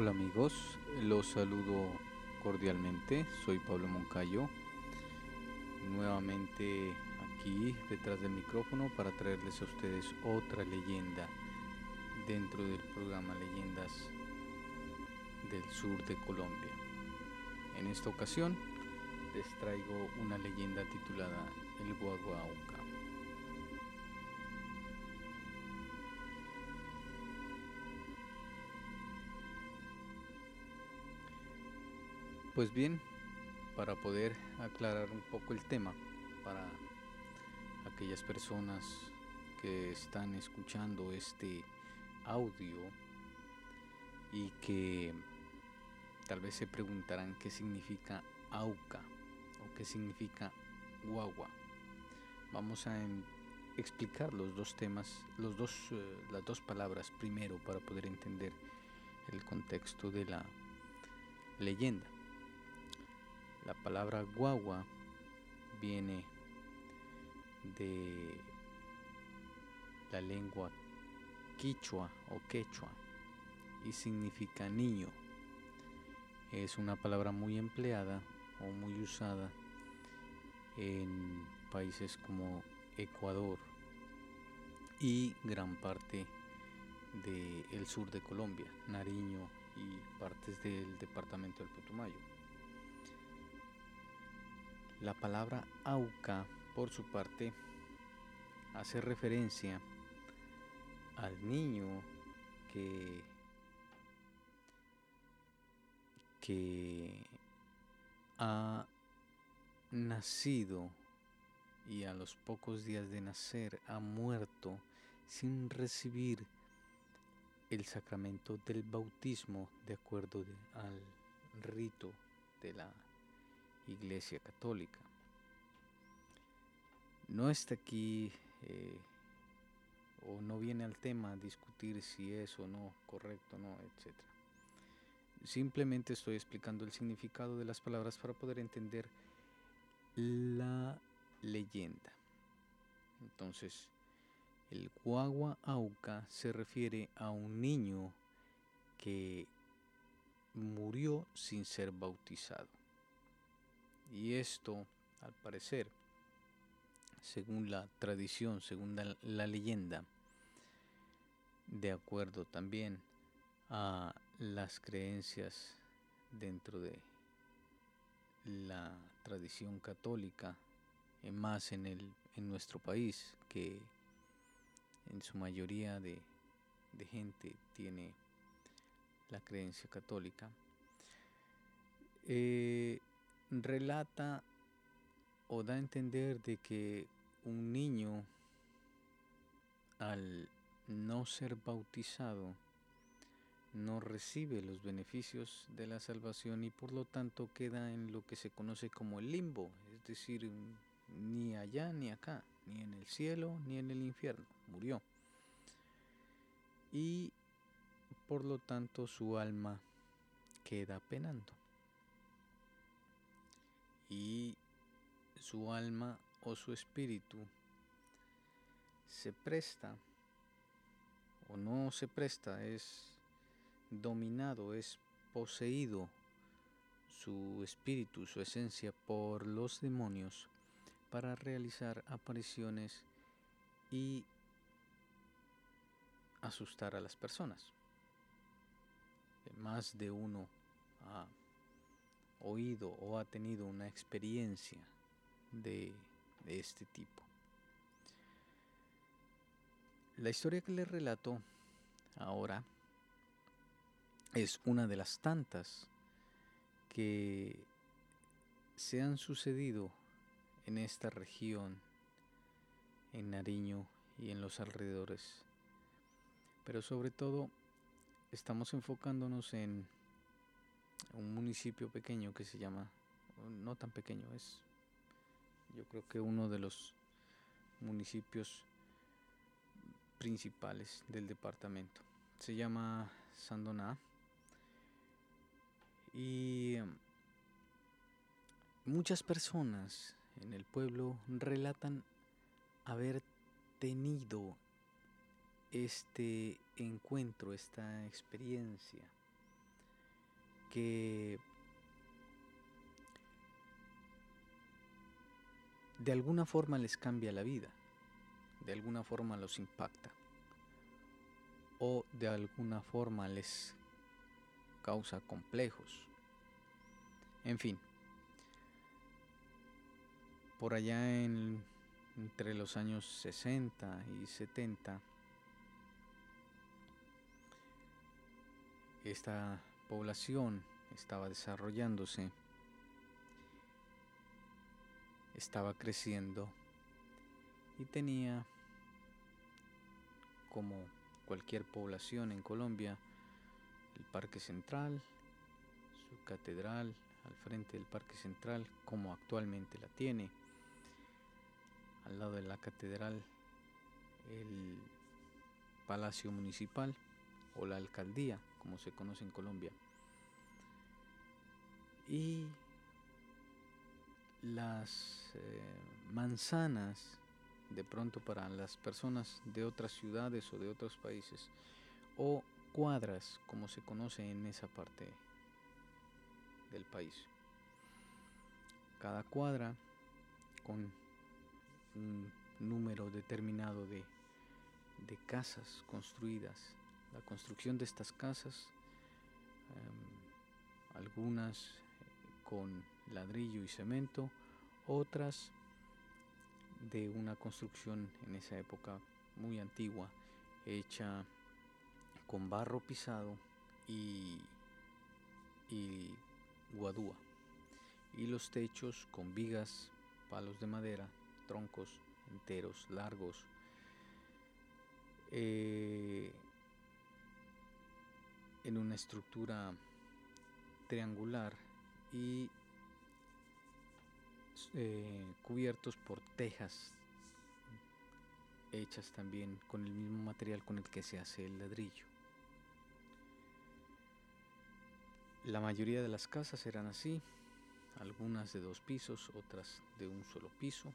Hola amigos, los saludo cordialmente, soy Pablo Moncayo, nuevamente aquí detrás del micrófono para traerles a ustedes otra leyenda dentro del programa Leyendas del Sur de Colombia. En esta ocasión les traigo una leyenda titulada El Guaguauca. Pues bien, para poder aclarar un poco el tema, para aquellas personas que están escuchando este audio y que tal vez se preguntarán qué significa auca o qué significa guagua. Vamos a explicar los dos temas, los dos, eh, las dos palabras primero para poder entender el contexto de la leyenda. La palabra guagua viene de la lengua quichua o quechua y significa niño. Es una palabra muy empleada o muy usada en países como Ecuador y gran parte del sur de Colombia, Nariño y partes del departamento del Putumayo. La palabra auca, por su parte, hace referencia al niño que, que ha nacido y a los pocos días de nacer ha muerto sin recibir el sacramento del bautismo de acuerdo al rito de la Iglesia Católica. No está aquí eh, o no viene al tema discutir si es o no correcto, no, etc. Simplemente estoy explicando el significado de las palabras para poder entender la leyenda. Entonces, el guagua auca se refiere a un niño que murió sin ser bautizado. Y esto, al parecer, según la tradición, según la, leyenda, de acuerdo también a las creencias dentro de la tradición católica, más en, el, en nuestro país, que en su mayoría de, de gente tiene la creencia católica, eh, relata o da a entender de que un niño al no ser bautizado no recibe los beneficios de la salvación y por lo tanto queda en lo que se conoce como el limbo, es decir, ni allá ni acá, ni en el cielo ni en el infierno, murió. Y por lo tanto su alma queda penando y su alma o su espíritu se presta o no se presta, es dominado, es poseído su espíritu, su esencia por los demonios para realizar apariciones y asustar a las personas. Más de uno a oído o ha tenido una experiencia de, este tipo. La historia que les relato ahora es una de las tantas que se han sucedido en esta región, en Nariño y en los alrededores. Pero sobre todo estamos enfocándonos en un municipio pequeño que se llama, no tan pequeño, es yo creo que uno de los municipios principales del departamento. Se llama Sandoná y muchas personas en el pueblo relatan haber tenido este encuentro, esta experiencia que de alguna forma les cambia la vida, de alguna forma los impacta o de alguna forma les causa complejos. En fin, por allá en, entre los años 60 y 70, esta población estaba desarrollándose, estaba creciendo y tenía como cualquier población en Colombia el Parque Central, su catedral al frente del Parque Central como actualmente la tiene, al lado de la catedral el Palacio Municipal o la alcaldía, como se conoce en Colombia. Y las eh, manzanas, de pronto para las personas de otras ciudades o de otros países, o cuadras, como se conoce en esa parte del país. Cada cuadra con un número determinado de, de casas construidas. La construcción de estas casas, em, algunas eh, con ladrillo y cemento, otras de una construcción en esa época muy antigua, hecha con barro pisado y, y guadúa, y los techos con vigas, palos de madera, troncos enteros, largos, eh, en una estructura triangular y eh, cubiertos por tejas hechas también con el mismo material con el que se hace el ladrillo. La mayoría de las casas eran así, algunas de dos pisos, otras de un solo piso,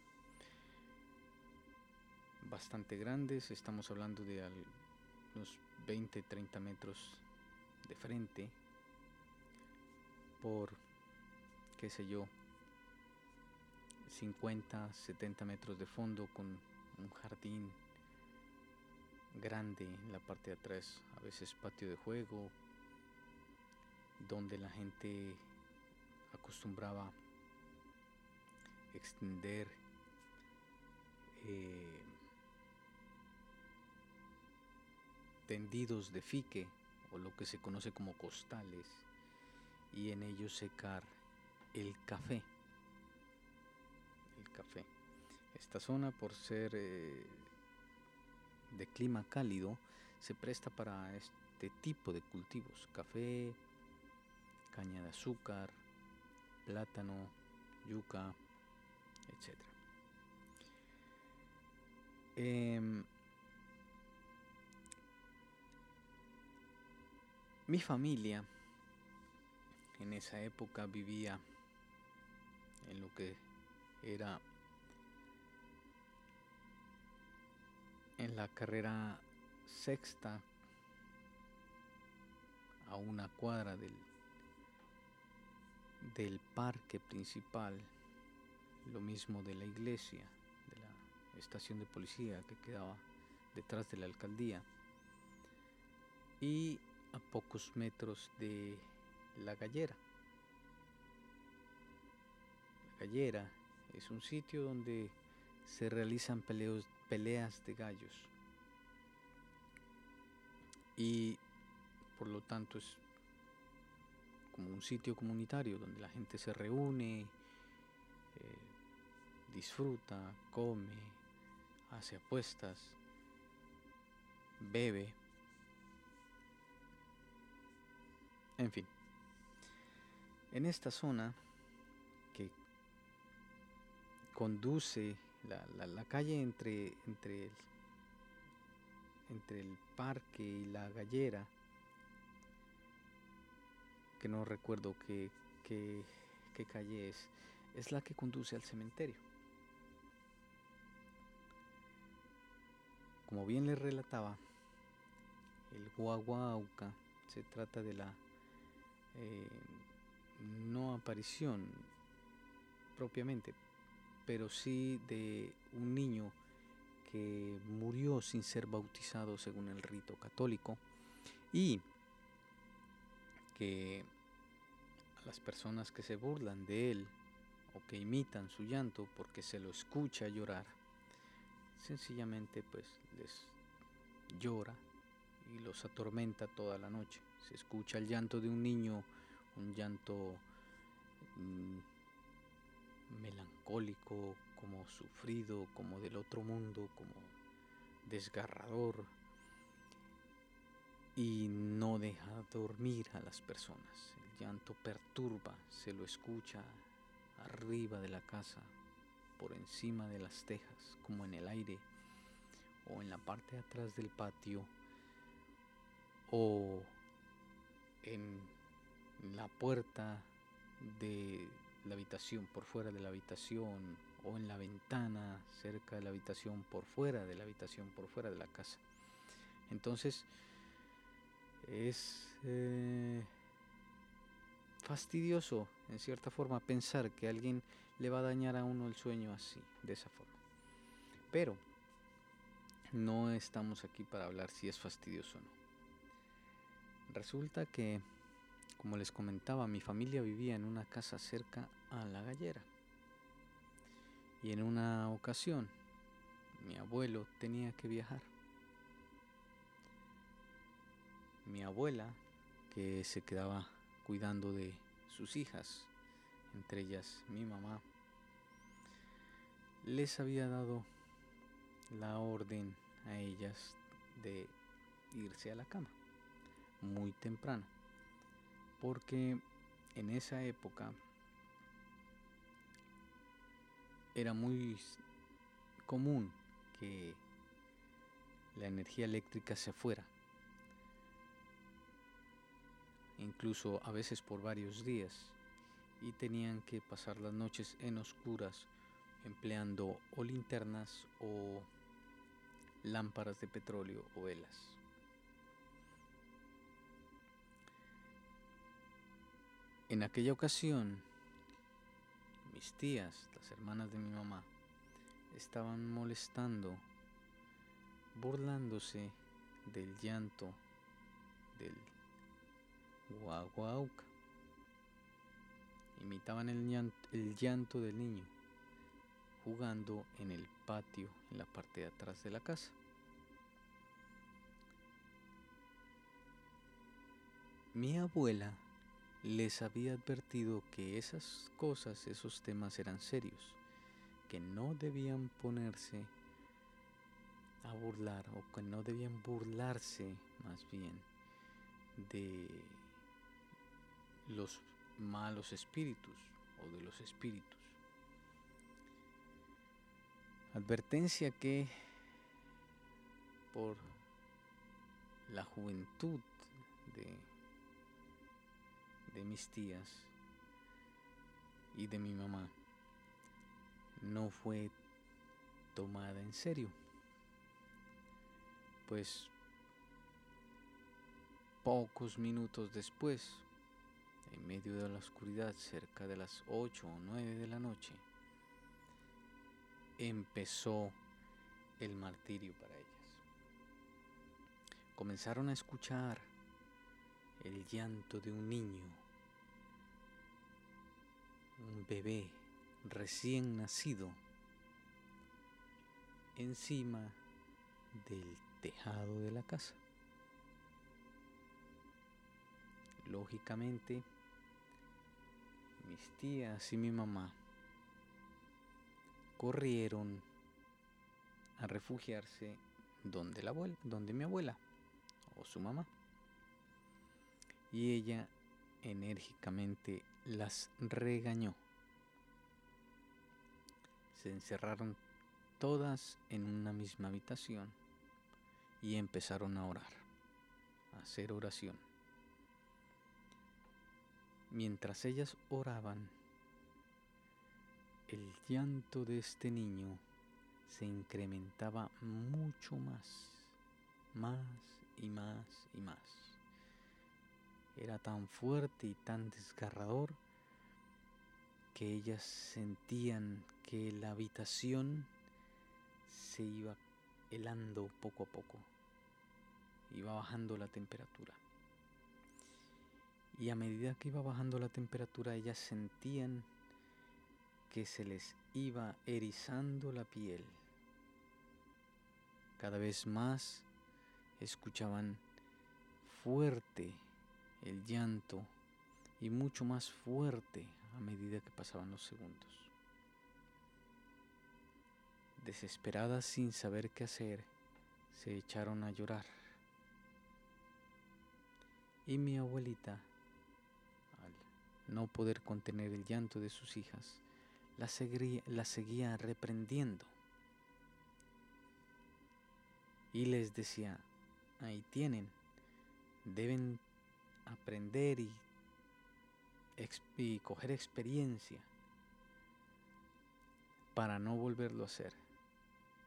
bastante grandes, estamos hablando de unos 20-30 metros de frente por, qué sé yo, 50, 70 metros de fondo con un jardín grande en la parte de atrás, a veces patio de juego, donde la gente acostumbraba extender eh, tendidos de fique o lo que se conoce como costales y en ellos secar el café. El café. Esta zona por ser eh, de clima cálido se presta para este tipo de cultivos, café, caña de azúcar, plátano, yuca, etc. Em, mi familia en esa época vivía en lo que era en la carrera sexta a una cuadra del del parque principal, lo mismo de la iglesia, de la estación de policía que quedaba detrás de la alcaldía, y a pocos metros de la gallera. La gallera es un sitio donde se realizan peleos, peleas de gallos y por lo tanto es como un sitio comunitario donde la gente se reúne, eh, disfruta, come, hace apuestas, bebe, en fin. En esta zona que conduce la, calle entre, entre, el, entre el parque y la gallera, que no recuerdo qué, qué, calle es, es la que conduce al cementerio. Como bien les relataba, el Guaguauca se trata de la eh, no aparición propiamente, pero sí de un niño que murió sin ser bautizado según el rito católico y que a las personas que se burlan de él o que imitan su llanto porque se lo escucha llorar, sencillamente pues les llora y los atormenta toda la noche. Se escucha el llanto de un niño, un llanto mm, melancólico, como sufrido, como del otro mundo, como desgarrador y no deja dormir a las personas. El llanto perturba, se lo escucha arriba de la casa, por encima de las tejas, como en el aire, o en la parte de atrás del patio, o en la puerta de la habitación, por fuera de la habitación, o en la ventana cerca de la habitación, por fuera de la habitación, por fuera de la casa. Entonces, es eh, fastidioso, en cierta forma, pensar que alguien le va a dañar a uno el sueño así, de esa forma. Pero no estamos aquí para hablar si es fastidioso o no. Resulta que, como les comentaba, mi familia vivía en una casa cerca a la gallera. Y en una ocasión, mi abuelo tenía que viajar. Mi abuela, que se quedaba cuidando de sus hijas, entre ellas mi mamá, les había dado la orden a ellas de irse a la cama muy temprano, porque en esa época era muy común que la energía eléctrica se fuera, incluso a veces por varios días, y tenían que pasar las noches en oscuras empleando o linternas o lámparas de petróleo o velas. En aquella ocasión, mis tías, las hermanas de mi mamá, estaban molestando, burlándose del llanto del guaguauca. Imitaban el llanto, el llanto del niño jugando en el patio en la parte de atrás de la casa. Mi abuela les había advertido que esas cosas, esos temas eran serios, que no debían ponerse a burlar o que no debían burlarse más bien de los malos espíritus o de los espíritus. Advertencia que por la juventud de de mis tías y de mi mamá no fue tomada en serio. Pues pocos minutos después, en medio de la oscuridad, cerca de las 8 o 9 de la noche, empezó el martirio para ellas. Comenzaron a escuchar el llanto de un niño un bebé recién nacido encima del tejado de la casa. Lógicamente, mis tías y mi mamá corrieron a refugiarse donde la abuela, donde mi abuela o su mamá. Y ella enérgicamente las regañó. Se encerraron todas en una misma habitación y empezaron a orar, a hacer oración. Mientras ellas oraban, el llanto de este niño se incrementaba mucho más, más y más y más. Era tan fuerte y tan desgarrador que ellas sentían que la habitación se iba helando poco a poco, iba bajando la temperatura. Y a medida que iba bajando la temperatura, ellas sentían que se les iba erizando la piel. Cada vez más escuchaban fuerte el llanto y mucho más fuerte a medida que pasaban los segundos. Desesperadas sin saber qué hacer, se echaron a llorar. Y mi abuelita, al no poder contener el llanto de sus hijas, la seguía, seguía reprendiendo. Y les decía, ahí tienen, deben aprender y, y coger experiencia para no volverlo a hacer.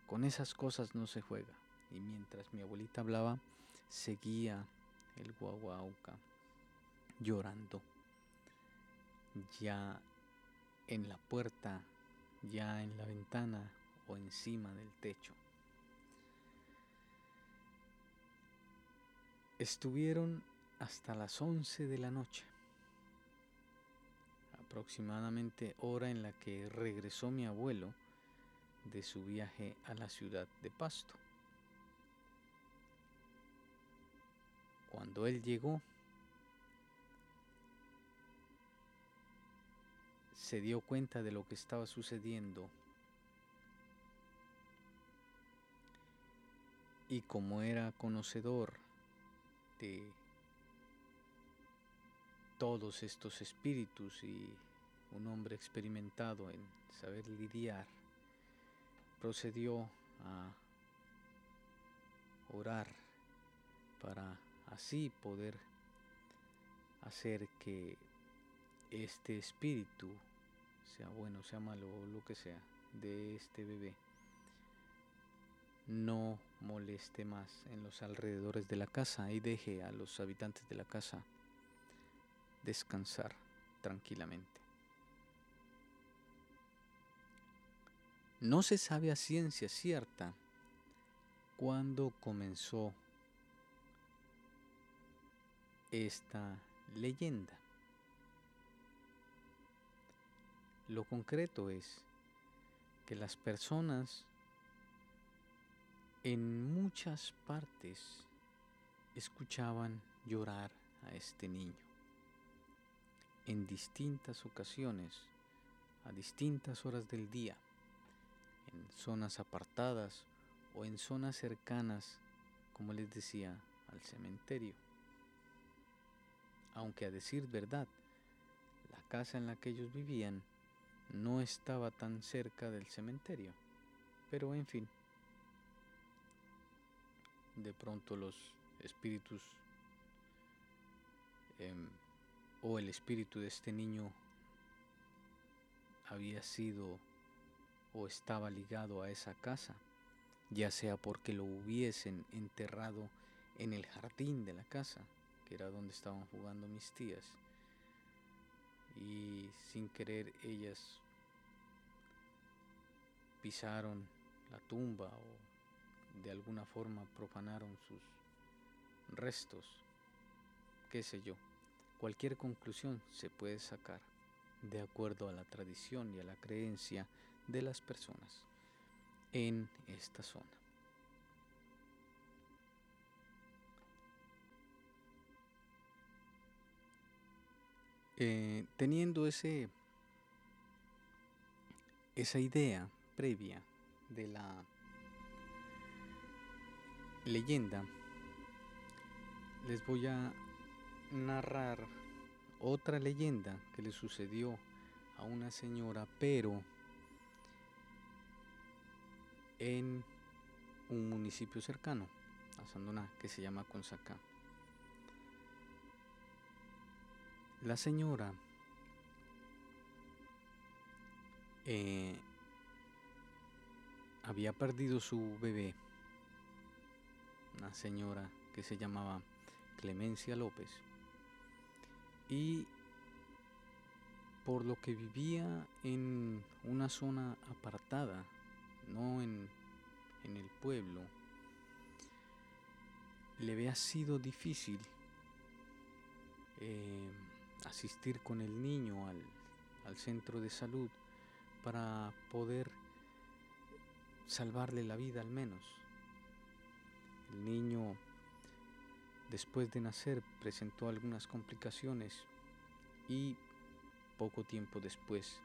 Con esas cosas no se juega. Y mientras mi abuelita hablaba, seguía el guaguauca llorando. Ya en la puerta, ya en la ventana o encima del techo. Estuvieron hasta las 11 de la noche, aproximadamente hora en la que regresó mi abuelo de su viaje a la ciudad de Pasto. Cuando él llegó, se dio cuenta de lo que estaba sucediendo y como era conocedor de todos estos espíritus y un hombre experimentado en saber lidiar, procedió a orar para así poder hacer que este espíritu, sea bueno, sea malo o lo que sea, de este bebé, no moleste más en los alrededores de la casa y deje a los habitantes de la casa descansar tranquilamente. No se sabe a ciencia cierta cuándo comenzó esta leyenda. Lo concreto es que las personas en muchas partes escuchaban llorar a este niño en distintas ocasiones, a distintas horas del día, en zonas apartadas o en zonas cercanas, como les decía, al cementerio. Aunque a decir verdad, la casa en la que ellos vivían no estaba tan cerca del cementerio. Pero en fin, de pronto los espíritus em, o el espíritu de este niño había sido o estaba ligado a esa casa, ya sea porque lo hubiesen enterrado en el jardín de la casa, que era donde estaban jugando mis tías, y sin querer ellas pisaron la tumba o de alguna forma profanaron sus restos, qué sé yo. Cualquier conclusión se puede sacar de acuerdo a la tradición y a la creencia de las personas en esta zona. Eh, teniendo ese, esa idea previa de la leyenda, les voy a narrar otra leyenda que le sucedió a una señora, pero en un municipio cercano a Sandoná que se llama Consacá. La señora eh, había perdido su bebé, una señora que se llamaba Clemencia López y por lo que vivía en una zona apartada, no en, en el pueblo, le había sido difícil eh, asistir con el niño al, al centro de salud para poder salvarle la vida al menos. El niño después de nacer presentó algunas complicaciones y poco tiempo después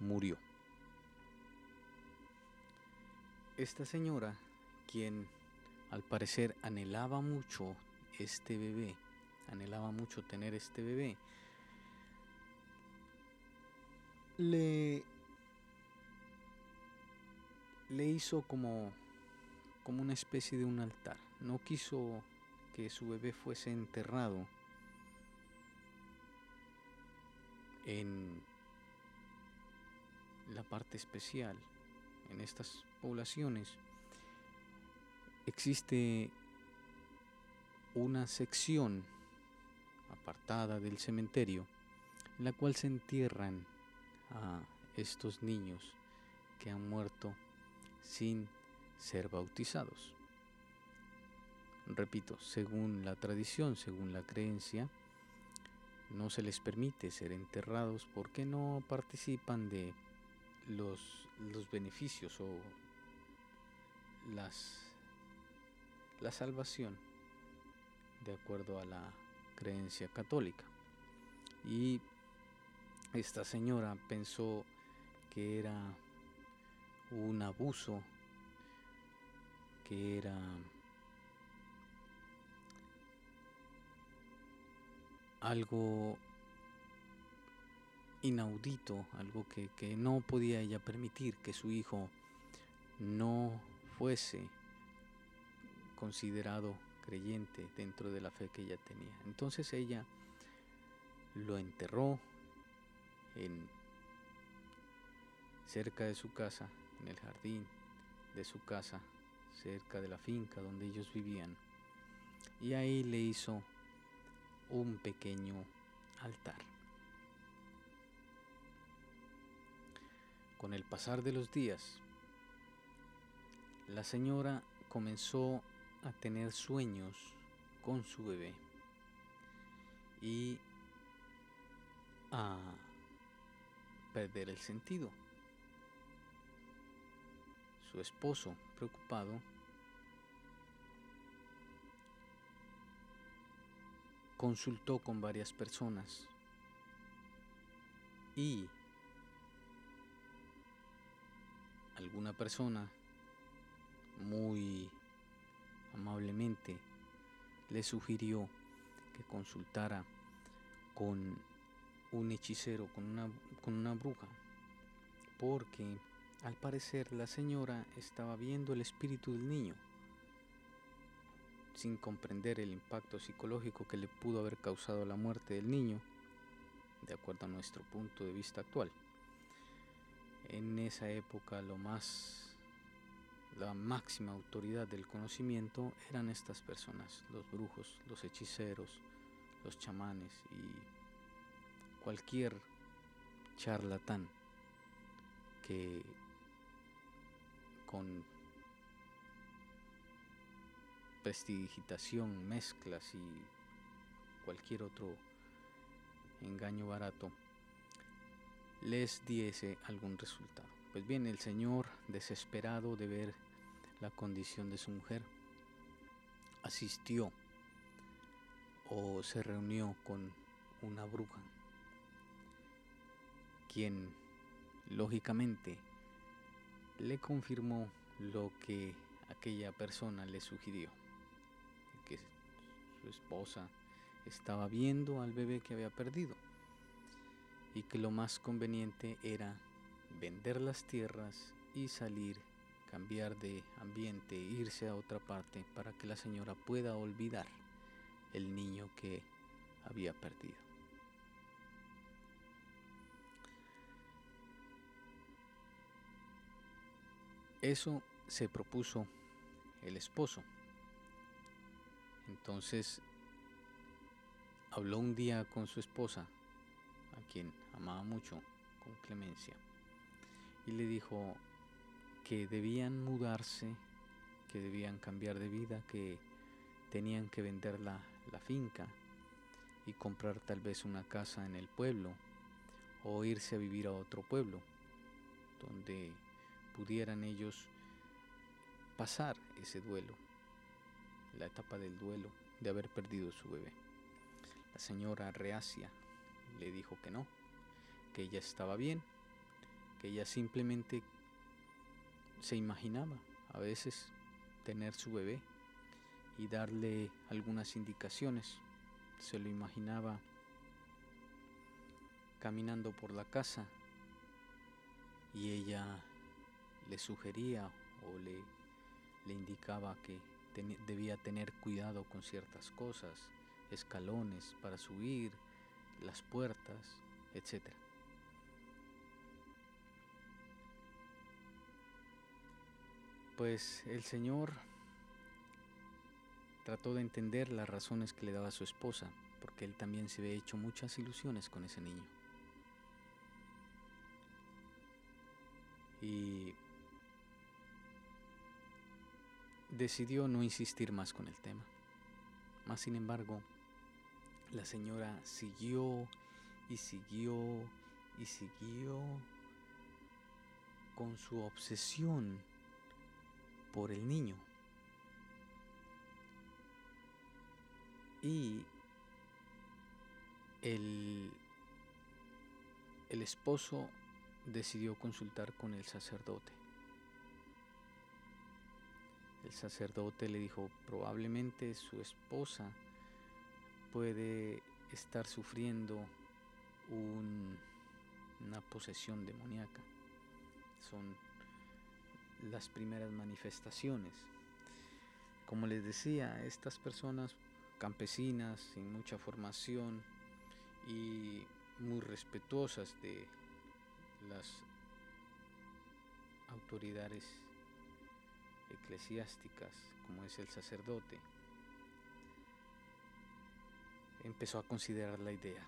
murió. Esta señora, quien al parecer anhelaba mucho este bebé, anhelaba mucho tener este bebé, le, le hizo como, como una especie de un altar. No quiso que su bebé fuese enterrado en la parte especial, en estas poblaciones, existe una sección apartada del cementerio en la cual se entierran a estos niños que han muerto sin ser bautizados. Repito, según la tradición, según la creencia, no se les permite ser enterrados porque no participan de los, los beneficios o las, la salvación de acuerdo a la creencia católica. Y esta señora pensó que era un abuso, que era algo inaudito, algo que, que, no podía ella permitir que su hijo no fuese considerado creyente dentro de la fe que ella tenía. Entonces ella lo enterró en cerca de su casa, en el jardín de su casa, cerca de la finca donde ellos vivían. Y ahí le hizo un pequeño altar. Con el pasar de los días, la señora comenzó a tener sueños con su bebé y a perder el sentido. Su esposo, preocupado, consultó con varias personas. Y alguna persona muy amablemente le sugirió que consultara con un hechicero, con una, con una bruja, porque al parecer la señora estaba viendo el espíritu del niño sin comprender el impacto psicológico que le pudo haber causado la muerte del niño, de acuerdo a nuestro punto de vista actual. En esa época lo más, la máxima autoridad del conocimiento eran estas personas, los brujos, los hechiceros, los chamanes y cualquier charlatán que con prestidigitación, mezclas y cualquier otro engaño barato les diese algún resultado. Pues bien, el Señor, desesperado de ver la condición de su mujer, asistió o se reunió con una bruja, quien lógicamente le confirmó lo que aquella persona le sugirió su esposa estaba viendo al bebé que había perdido y que lo más conveniente era vender las tierras y salir, cambiar de ambiente, irse a otra parte para que la señora pueda olvidar el niño que había perdido. Eso se propuso el esposo. Entonces, habló un día con su esposa, a quien amaba mucho, con clemencia, y le dijo que debían mudarse, que debían cambiar de vida, que tenían que vender la, la finca y comprar tal vez una casa en el pueblo o irse a vivir a otro pueblo donde pudieran ellos pasar ese duelo, la etapa del duelo de haber perdido su bebé. La señora reacia le dijo que no, que ella estaba bien, que ella simplemente se imaginaba a veces tener su bebé y darle algunas indicaciones. Se lo imaginaba caminando por la casa y ella le sugería o le, le indicaba que debía tener cuidado con ciertas cosas, escalones para subir, las puertas, etc. Pues el Señor trató de entender las razones que le daba su esposa, porque él también se había hecho muchas ilusiones con ese niño. Y decidió no insistir más con el tema. Más sin embargo, la señora siguió y siguió y siguió con su obsesión por el niño. Y el, el esposo decidió consultar con el sacerdote. El sacerdote le dijo, probablemente su esposa puede estar sufriendo una posesión demoníaca. Son las primeras manifestaciones. Como les decía, estas personas campesinas, sin mucha formación y muy respetuosas de las autoridades eclesiásticas, como es el sacerdote, empezó a considerar la idea.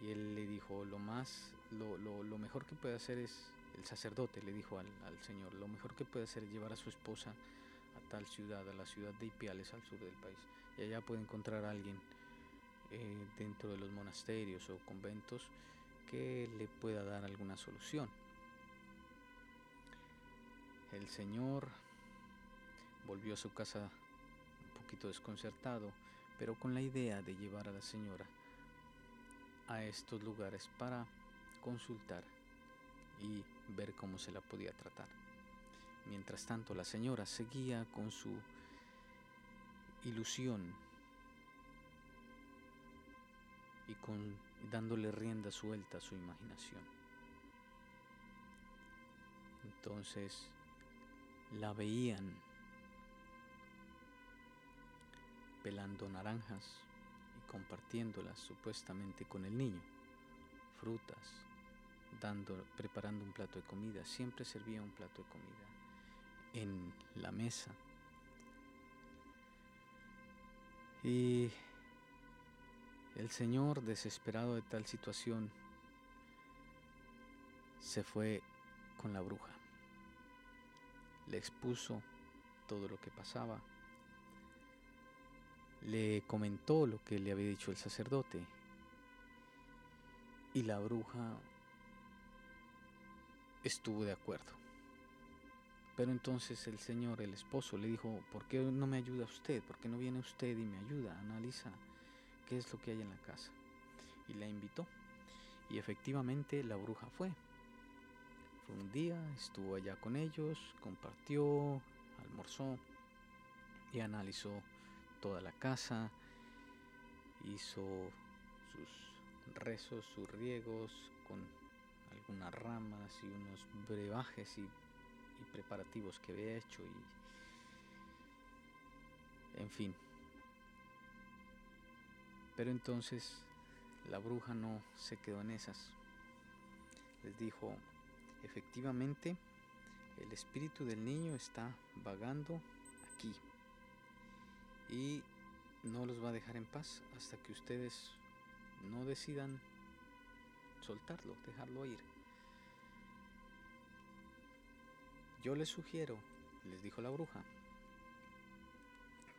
Y él le dijo, lo más, lo, lo, mejor que puede hacer es, el sacerdote le dijo al, al, Señor, lo mejor que puede hacer es llevar a su esposa a tal ciudad, a la ciudad de Ipiales, al sur del país. Y allá puede encontrar a alguien eh, dentro de los monasterios o conventos que le pueda dar alguna solución. El Señor volvió a su casa un poquito desconcertado, pero con la idea de llevar a la señora a estos lugares para consultar y ver cómo se la podía tratar. Mientras tanto, la señora seguía con su ilusión y con dándole rienda suelta a su imaginación. Entonces la veían pelando naranjas y compartiéndolas supuestamente con el niño, frutas, dando, preparando un plato de comida, siempre servía un plato de comida en la mesa. Y el Señor, desesperado de tal situación, se fue con la bruja. Le expuso todo lo que pasaba le comentó lo que le había dicho el sacerdote y la bruja estuvo de acuerdo. Pero entonces el señor, el esposo, le dijo, ¿por qué no me ayuda usted? ¿Por qué no viene usted y me ayuda? Analiza qué es lo que hay en la casa. Y la invitó. Y efectivamente la bruja fue. Un día, estuvo allá con ellos, compartió, almorzó y analizó toda la casa, hizo sus rezos, sus riegos con algunas ramas y unos brebajes y, preparativos que había hecho y en fin. Pero entonces la bruja no se quedó en esas. Les dijo, efectivamente, el espíritu del niño está vagando aquí y no los va a dejar en paz hasta que ustedes no decidan soltarlo, dejarlo ir. Yo les sugiero, les dijo la bruja,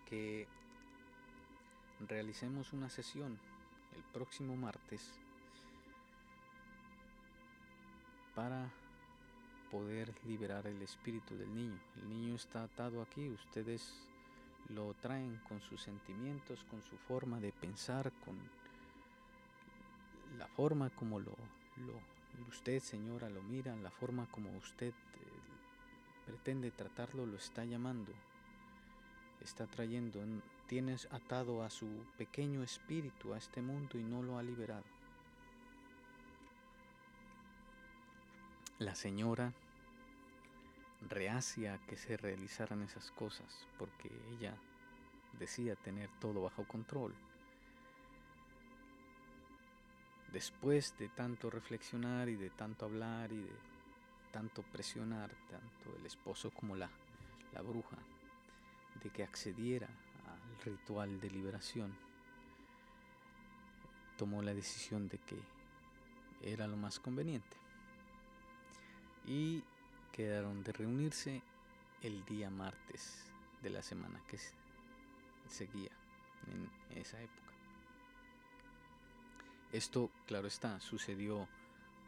que realicemos una sesión el próximo martes para poder liberar el espíritu del niño. El niño está atado aquí, ustedes lo traen con sus sentimientos, con su forma de pensar, con la forma como lo, usted, señora, lo mira, la forma como usted eh, pretende tratarlo, lo está llamando, está trayendo, tienes atado a su pequeño espíritu a este mundo y no lo ha liberado. La señora reacia a que se realizaran esas cosas porque ella decía tener todo bajo control. Después de tanto reflexionar y de tanto hablar y de tanto presionar, tanto el esposo como la, la bruja, de que accediera al ritual de liberación, tomó la decisión de que era lo más conveniente. Y quedaron de reunirse el día martes de la semana que seguía en esa época. Esto, claro está, sucedió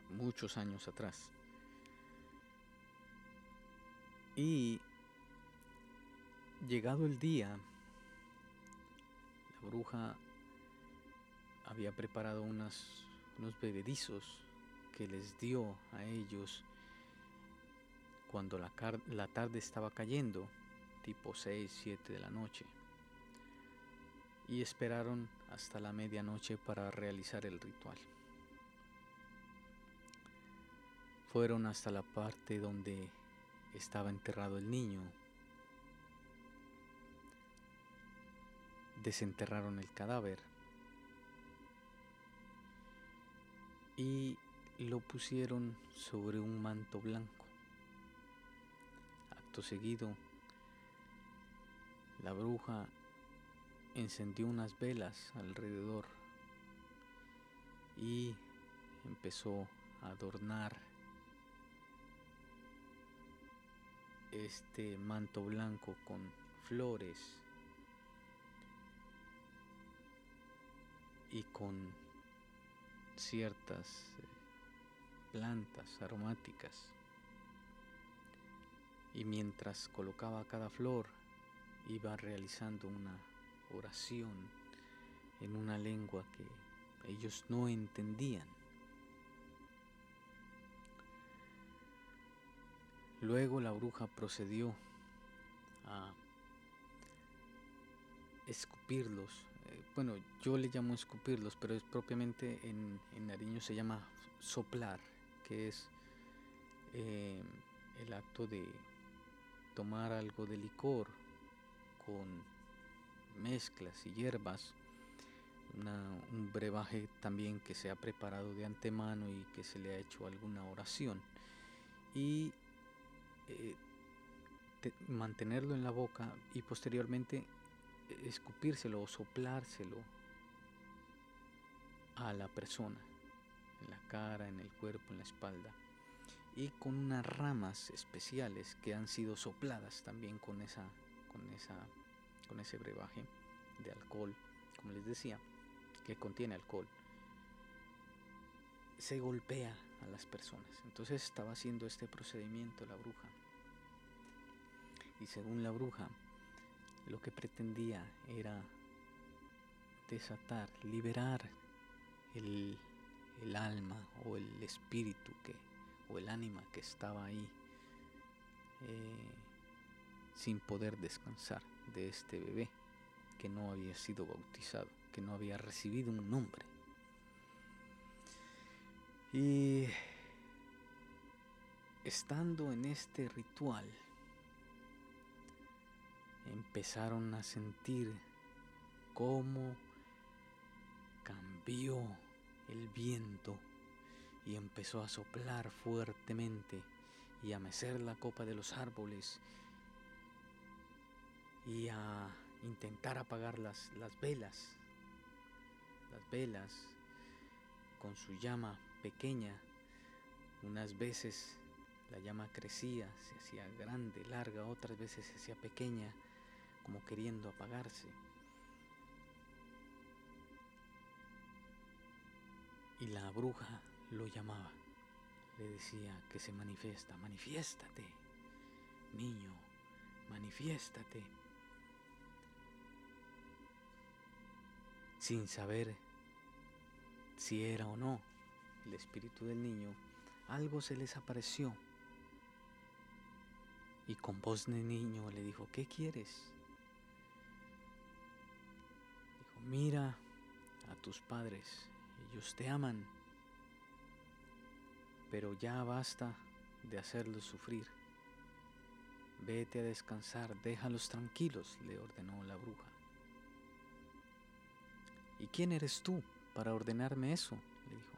muchos años atrás. Y llegado el día, la bruja había preparado unos bebedizos que les dio a ellos cuando la, tarde estaba cayendo, tipo 6, 7 de la noche, y esperaron hasta la medianoche para realizar el ritual. Fueron hasta la parte donde estaba enterrado el niño. Desenterraron el cadáver y lo pusieron sobre un manto blanco seguido, la bruja encendió unas velas alrededor y empezó a adornar este manto blanco con flores y con ciertas eh, plantas aromáticas y mientras colocaba cada flor iba realizando una oración en una lengua que ellos no entendían. Luego la bruja procedió a escupirlos. Eh, bueno, yo le llamo escupirlos, pero es propiamente en, en Nariño se llama soplar, que es eh, el acto de tomar algo de licor con mezclas y hierbas, un brebaje también que se ha preparado de antemano y que se le ha hecho alguna oración. Y eh, mantenerlo en la boca y posteriormente escupírselo o soplárselo a la persona, en la cara, en el cuerpo, en la espalda y con unas ramas especiales que han sido sopladas también con esa con esa con ese brebaje de alcohol como les decía que contiene alcohol. Se golpea a las personas. Entonces estaba haciendo este procedimiento la bruja. Y según la bruja lo que pretendía era desatar liberar el, el alma o el espíritu que el ánima que estaba ahí eh, sin poder descansar de este bebé que no había sido bautizado, que no había recibido un nombre. Y estando en este ritual, empezaron a sentir cómo cambió el viento y empezó a soplar fuertemente y a mecer la copa de los árboles y a intentar apagar las, las velas, las velas con su llama pequeña. Unas veces la llama crecía, se hacía grande, larga, otras veces se hacía pequeña, como queriendo apagarse. Y la bruja lo llamaba, le decía que se manifiesta, manifiéstate, niño, manifiéstate. Sin saber si era o no el espíritu del niño, algo se les apareció. Y con voz de niño le dijo, ¿qué quieres? Dijo, mira a tus padres, ellos te aman, pero ya basta de hacerlos sufrir. Vete a descansar, déjalos tranquilos, le ordenó la bruja. ¿Y quién eres tú para ordenarme eso? le dijo.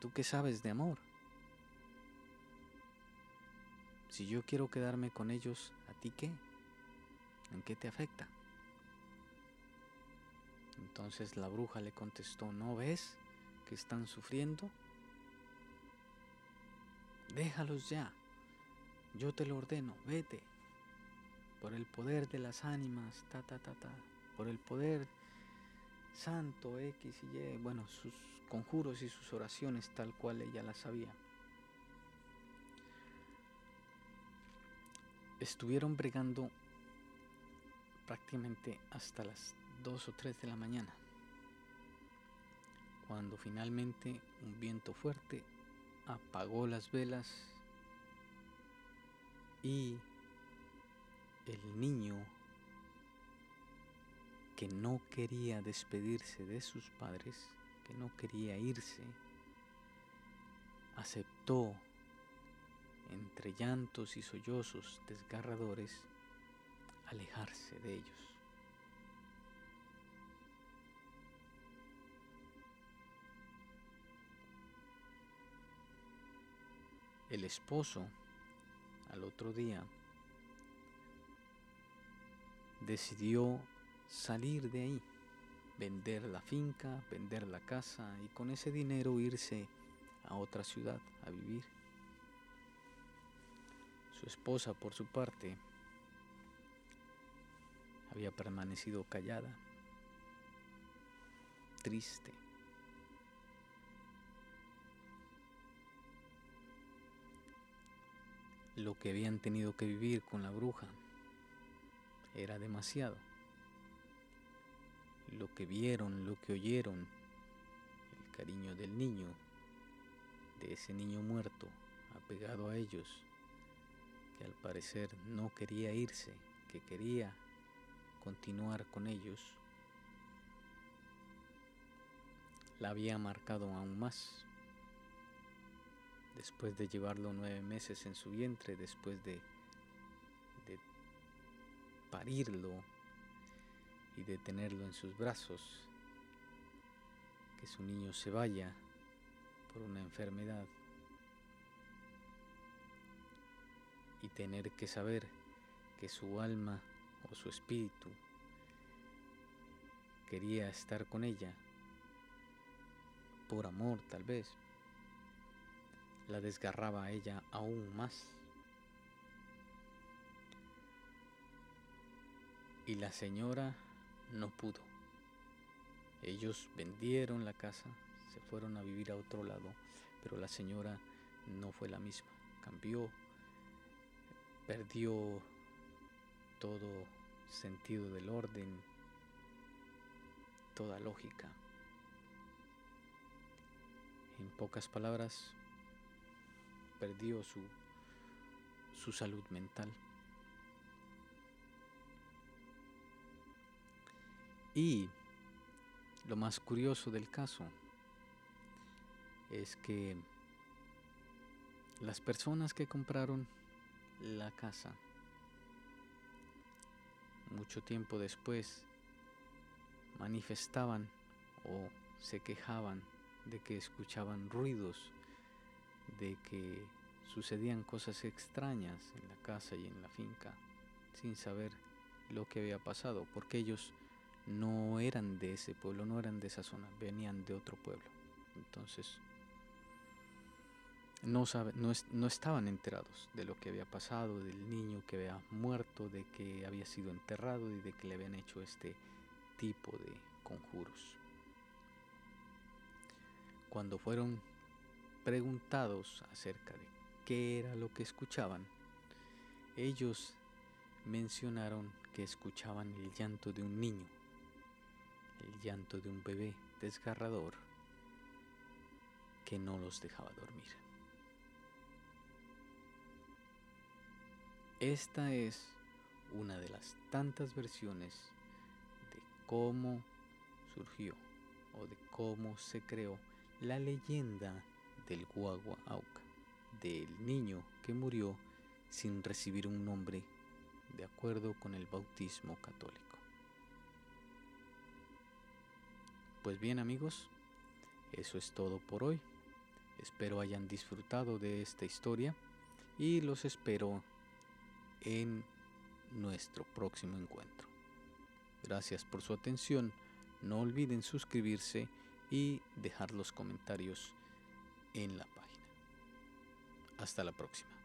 ¿Tú qué sabes de amor? Si yo quiero quedarme con ellos, ¿a ti qué? ¿En qué te afecta? Entonces la bruja le contestó, ¿no ves que están sufriendo? Déjalos ya, yo te lo ordeno, vete, por el poder de las ánimas, ta, ta, ta, ta, por el poder santo X y Y, bueno, sus conjuros y sus oraciones tal cual ella las sabía. Estuvieron bregando prácticamente hasta las 2 o 3 de la mañana, cuando finalmente un viento fuerte apagó las velas y el niño que no quería despedirse de sus padres, que no quería irse, aceptó entre llantos y sollozos desgarradores alejarse de ellos. El esposo al otro día decidió salir de ahí, vender la finca, vender la casa y con ese dinero irse a otra ciudad a vivir. Su esposa, por su parte, había permanecido callada, triste. Lo que habían tenido que vivir con la bruja era demasiado. Lo que vieron, lo que oyeron, el cariño del niño, de ese niño muerto, apegado a ellos, que al parecer no quería irse, que quería continuar con ellos, la había marcado aún más. Después de llevarlo nueve meses en su vientre, después de, parirlo y de tenerlo en sus brazos, que su niño se vaya por una enfermedad. Y tener que saber que su alma o su espíritu quería estar con ella, por amor tal vez, la desgarraba a ella aún más. Y la señora no pudo. Ellos vendieron la casa, se fueron a vivir a otro lado, pero la señora no fue la misma, cambió, perdió todo sentido del orden, toda lógica. En pocas palabras, perdió su, su salud mental. Y lo más curioso del caso es que las personas que compraron la casa mucho tiempo después manifestaban o se quejaban de que escuchaban ruidos, de que sucedían cosas extrañas en la casa y en la finca, sin saber lo que había pasado, porque ellos no eran de ese pueblo, no eran de esa zona, venían de otro pueblo. Entonces, no, no, no, estaban enterados de lo que había pasado, del niño que había muerto, de que había sido enterrado y de que le habían hecho este tipo de conjuros. Cuando fueron preguntados acerca de qué era lo que escuchaban, ellos mencionaron que escuchaban el llanto de un niño, el llanto de un bebé desgarrador que no los dejaba dormir. Esta es una de las tantas versiones de cómo surgió o de cómo se creó la leyenda del guagua auca, del niño que murió sin recibir un nombre de acuerdo con el bautismo católico. Pues bien amigos, eso es todo por hoy. Espero hayan disfrutado de esta historia y los espero en nuestro próximo encuentro. Gracias por su atención. No olviden suscribirse y dejar los comentarios en la página. Hasta la próxima.